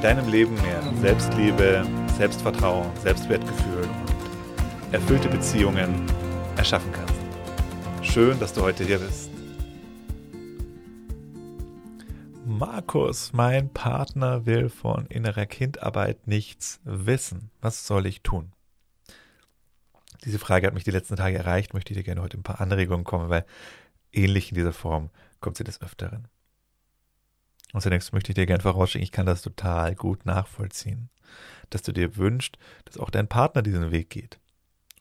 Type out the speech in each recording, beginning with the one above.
deinem Leben mehr Selbstliebe, Selbstvertrauen, Selbstwertgefühl und erfüllte Beziehungen erschaffen kannst. Schön, dass du heute hier bist. Markus, mein Partner will von innerer Kindarbeit nichts wissen. Was soll ich tun? Diese Frage hat mich die letzten Tage erreicht, möchte ich dir gerne heute ein paar Anregungen kommen, weil ähnlich in dieser Form kommt sie des Öfteren. Und zunächst möchte ich dir gerne vorausschicken, ich kann das total gut nachvollziehen, dass du dir wünschst, dass auch dein Partner diesen Weg geht.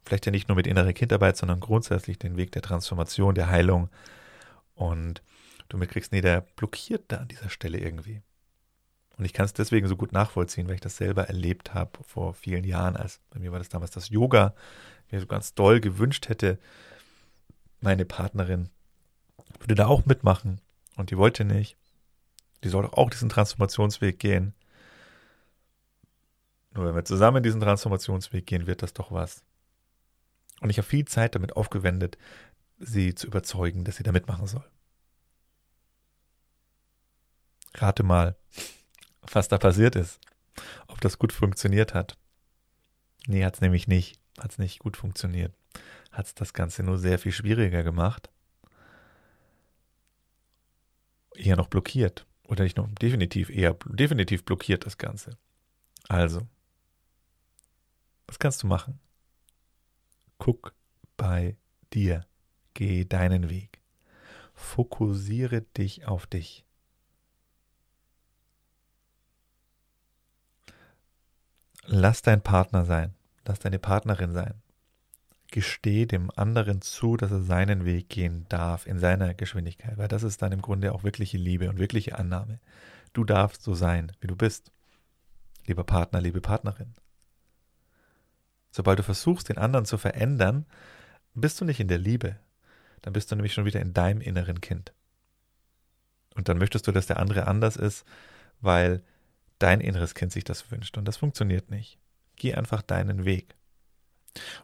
Vielleicht ja nicht nur mit innerer Kindarbeit, sondern grundsätzlich den Weg der Transformation, der Heilung. Und du mitkriegst, nee, der blockiert da an dieser Stelle irgendwie. Und ich kann es deswegen so gut nachvollziehen, weil ich das selber erlebt habe vor vielen Jahren, als bei mir war das damals das Yoga, mir so ganz doll gewünscht hätte, meine Partnerin würde da auch mitmachen und die wollte nicht. Die soll doch auch diesen Transformationsweg gehen. Nur wenn wir zusammen diesen Transformationsweg gehen, wird das doch was. Und ich habe viel Zeit damit aufgewendet, sie zu überzeugen, dass sie da mitmachen soll. Rate mal, was da passiert ist. Ob das gut funktioniert hat. Nee, hat es nämlich nicht. Hat es nicht gut funktioniert. Hat es das Ganze nur sehr viel schwieriger gemacht. Eher noch blockiert. Oder nicht noch definitiv eher, definitiv blockiert das Ganze. Also, was kannst du machen? Guck bei dir. Geh deinen Weg. Fokussiere dich auf dich. Lass dein Partner sein. Lass deine Partnerin sein gesteh dem anderen zu, dass er seinen Weg gehen darf in seiner Geschwindigkeit, weil das ist dann im Grunde auch wirkliche Liebe und wirkliche Annahme. Du darfst so sein, wie du bist. Lieber Partner, liebe Partnerin. Sobald du versuchst, den anderen zu verändern, bist du nicht in der Liebe. Dann bist du nämlich schon wieder in deinem inneren Kind. Und dann möchtest du, dass der andere anders ist, weil dein inneres Kind sich das wünscht. Und das funktioniert nicht. Geh einfach deinen Weg.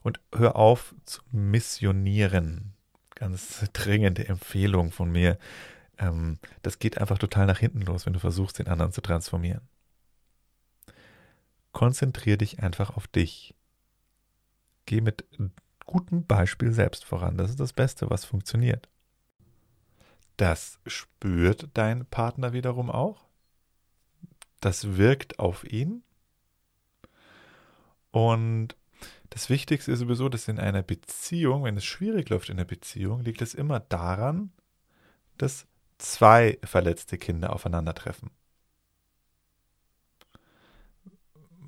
Und hör auf zu missionieren. Ganz dringende Empfehlung von mir. Ähm, das geht einfach total nach hinten los, wenn du versuchst, den anderen zu transformieren. Konzentrier dich einfach auf dich. Geh mit gutem Beispiel selbst voran. Das ist das Beste, was funktioniert. Das spürt dein Partner wiederum auch. Das wirkt auf ihn. Und das Wichtigste ist sowieso, dass in einer Beziehung, wenn es schwierig läuft in der Beziehung, liegt es immer daran, dass zwei verletzte Kinder aufeinandertreffen.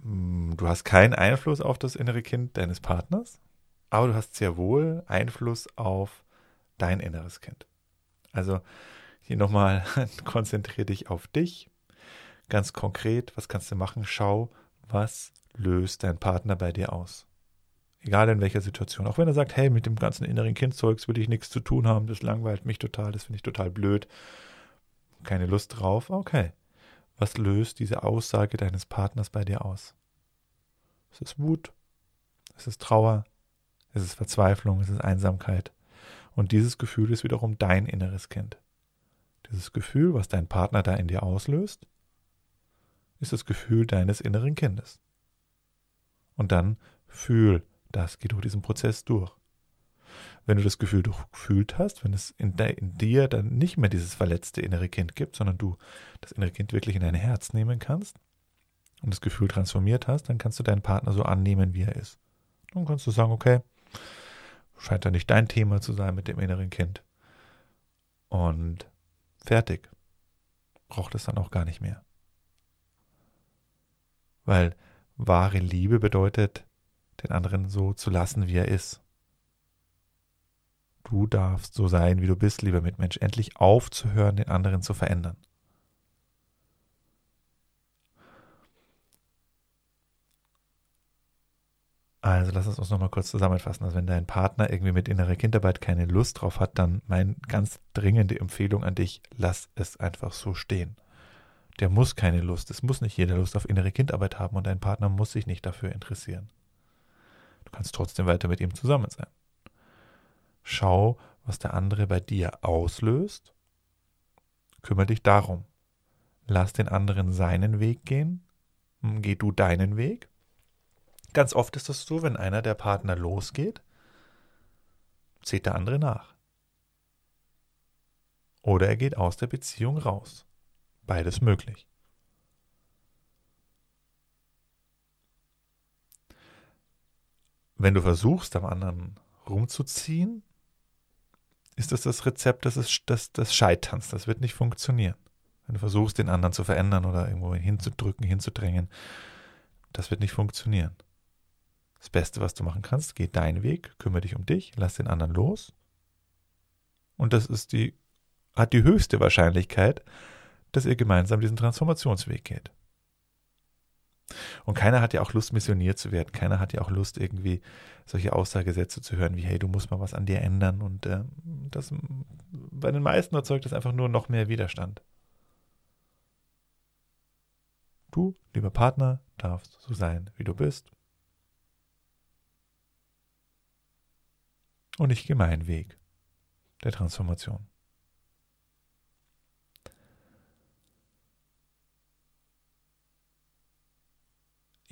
Du hast keinen Einfluss auf das innere Kind deines Partners, aber du hast sehr wohl Einfluss auf dein inneres Kind. Also hier nochmal, konzentriere dich auf dich. Ganz konkret, was kannst du machen? Schau, was löst dein Partner bei dir aus? Egal in welcher Situation. Auch wenn er sagt, hey, mit dem ganzen inneren Kindzeugs will ich nichts zu tun haben, das langweilt mich total, das finde ich total blöd. Keine Lust drauf. Okay. Was löst diese Aussage deines Partners bei dir aus? Es ist Wut, es ist Trauer, es ist Verzweiflung, es ist Einsamkeit. Und dieses Gefühl ist wiederum dein inneres Kind. Dieses Gefühl, was dein Partner da in dir auslöst, ist das Gefühl deines inneren Kindes. Und dann fühl das geht durch diesen Prozess durch. Wenn du das Gefühl durchgefühlt hast, wenn es in, de, in dir dann nicht mehr dieses verletzte innere Kind gibt, sondern du das innere Kind wirklich in dein Herz nehmen kannst und das Gefühl transformiert hast, dann kannst du deinen Partner so annehmen, wie er ist. Dann kannst du sagen, okay, scheint da nicht dein Thema zu sein mit dem inneren Kind. Und fertig. Braucht es dann auch gar nicht mehr. Weil wahre Liebe bedeutet, den anderen so zu lassen, wie er ist. Du darfst so sein, wie du bist, lieber Mitmensch, endlich aufzuhören, den anderen zu verändern. Also lass uns uns nochmal kurz zusammenfassen. Also wenn dein Partner irgendwie mit innerer Kindarbeit keine Lust drauf hat, dann meine ganz dringende Empfehlung an dich, lass es einfach so stehen. Der muss keine Lust. Es muss nicht jeder Lust auf innere Kindarbeit haben und dein Partner muss sich nicht dafür interessieren. Kannst trotzdem weiter mit ihm zusammen sein. Schau, was der andere bei dir auslöst. Kümmere dich darum. Lass den anderen seinen Weg gehen. Geh du deinen Weg Ganz oft ist es so, wenn einer der Partner losgeht, zieht der andere nach. Oder er geht aus der Beziehung raus. Beides möglich. Wenn du versuchst, am anderen rumzuziehen, ist das das Rezept des, des, des Scheiterns. Das wird nicht funktionieren. Wenn du versuchst, den anderen zu verändern oder irgendwo hinzudrücken, hinzudrängen, das wird nicht funktionieren. Das Beste, was du machen kannst, geh deinen Weg, kümmere dich um dich, lass den anderen los. Und das ist die, hat die höchste Wahrscheinlichkeit, dass ihr gemeinsam diesen Transformationsweg geht. Und keiner hat ja auch Lust, missioniert zu werden. Keiner hat ja auch Lust, irgendwie solche Aussagesätze zu hören, wie, hey, du musst mal was an dir ändern. Und äh, das bei den meisten erzeugt das einfach nur noch mehr Widerstand. Du, lieber Partner, darfst so sein, wie du bist. Und ich gehe meinen Weg der Transformation.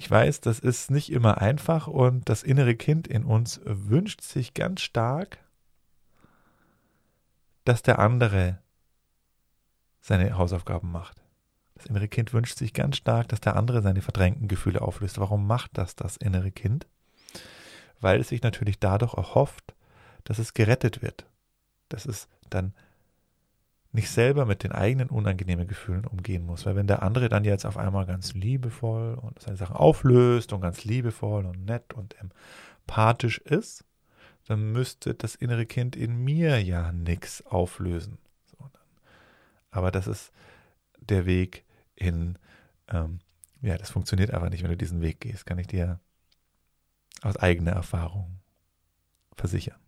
Ich weiß, das ist nicht immer einfach und das innere Kind in uns wünscht sich ganz stark, dass der andere seine Hausaufgaben macht. Das innere Kind wünscht sich ganz stark, dass der andere seine verdrängten Gefühle auflöst. Warum macht das das innere Kind? Weil es sich natürlich dadurch erhofft, dass es gerettet wird, dass es dann nicht selber mit den eigenen unangenehmen Gefühlen umgehen muss. Weil wenn der andere dann jetzt auf einmal ganz liebevoll und seine Sachen auflöst und ganz liebevoll und nett und empathisch ist, dann müsste das innere Kind in mir ja nichts auflösen. aber das ist der Weg in, ähm, ja, das funktioniert einfach nicht, wenn du diesen Weg gehst, kann ich dir aus eigener Erfahrung versichern.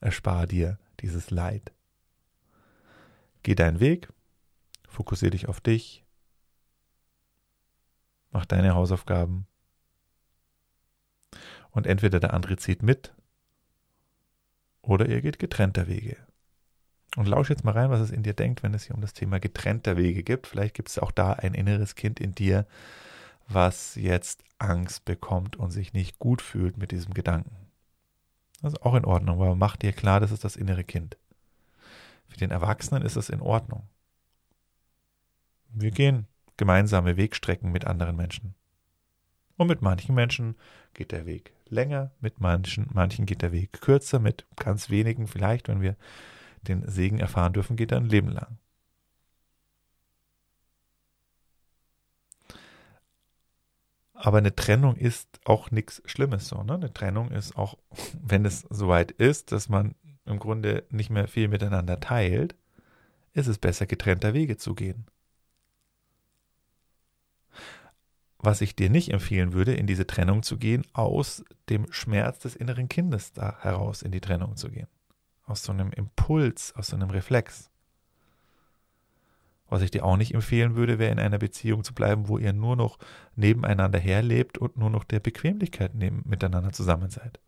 Erspar dir dieses Leid. Geh deinen Weg, fokussiere dich auf dich, mach deine Hausaufgaben und entweder der andere zieht mit oder ihr geht getrennter Wege. Und lausch jetzt mal rein, was es in dir denkt, wenn es hier um das Thema getrennter Wege gibt. Vielleicht gibt es auch da ein inneres Kind in dir, was jetzt Angst bekommt und sich nicht gut fühlt mit diesem Gedanken. Das ist auch in Ordnung, man macht dir klar, das ist das innere Kind. Für den Erwachsenen ist es in Ordnung. Wir gehen gemeinsame Wegstrecken mit anderen Menschen. Und mit manchen Menschen geht der Weg länger, mit manchen, manchen geht der Weg kürzer, mit ganz wenigen vielleicht, wenn wir den Segen erfahren dürfen, geht er ein Leben lang. Aber eine Trennung ist auch nichts Schlimmes so. Ne? Eine Trennung ist auch, wenn es soweit ist, dass man im Grunde nicht mehr viel miteinander teilt, ist es besser, getrennter Wege zu gehen. Was ich dir nicht empfehlen würde, in diese Trennung zu gehen, aus dem Schmerz des inneren Kindes da heraus in die Trennung zu gehen. Aus so einem Impuls, aus so einem Reflex. Was ich dir auch nicht empfehlen würde, wäre in einer Beziehung zu bleiben, wo ihr nur noch nebeneinander herlebt und nur noch der Bequemlichkeit neben, miteinander zusammen seid.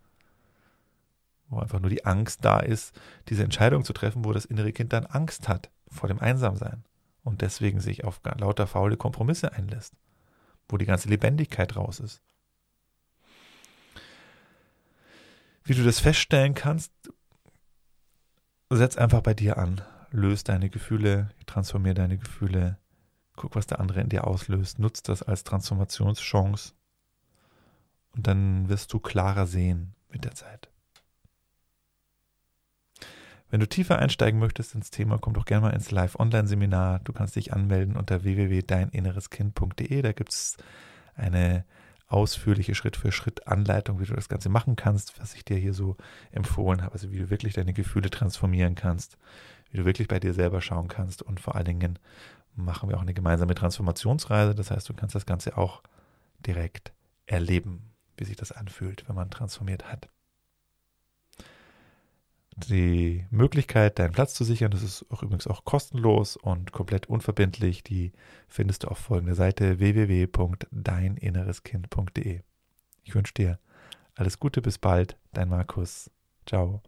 Wo einfach nur die Angst da ist, diese Entscheidung zu treffen, wo das innere Kind dann Angst hat vor dem Einsamsein und deswegen sich auf lauter faule Kompromisse einlässt, wo die ganze Lebendigkeit raus ist. Wie du das feststellen kannst, setz einfach bei dir an löst deine Gefühle, transformier deine Gefühle, guck, was der andere in dir auslöst, nutzt das als Transformationschance und dann wirst du klarer sehen mit der Zeit. Wenn du tiefer einsteigen möchtest ins Thema, komm doch gerne mal ins Live-Online-Seminar. Du kannst dich anmelden unter www.deininnereskind.de. Da gibt es eine ausführliche Schritt-für-Schritt-Anleitung, wie du das Ganze machen kannst, was ich dir hier so empfohlen habe, also wie du wirklich deine Gefühle transformieren kannst, wie du wirklich bei dir selber schauen kannst und vor allen Dingen machen wir auch eine gemeinsame Transformationsreise. Das heißt, du kannst das Ganze auch direkt erleben. wie sich das anfühlt, wenn man transformiert hat. Die Möglichkeit, deinen Platz zu sichern, das ist auch übrigens auch kostenlos und komplett unverbindlich. Die findest du auf folgender Seite www.deininnereskind.de. Ich wünsche dir alles Gute, bis bald, dein Markus. Ciao.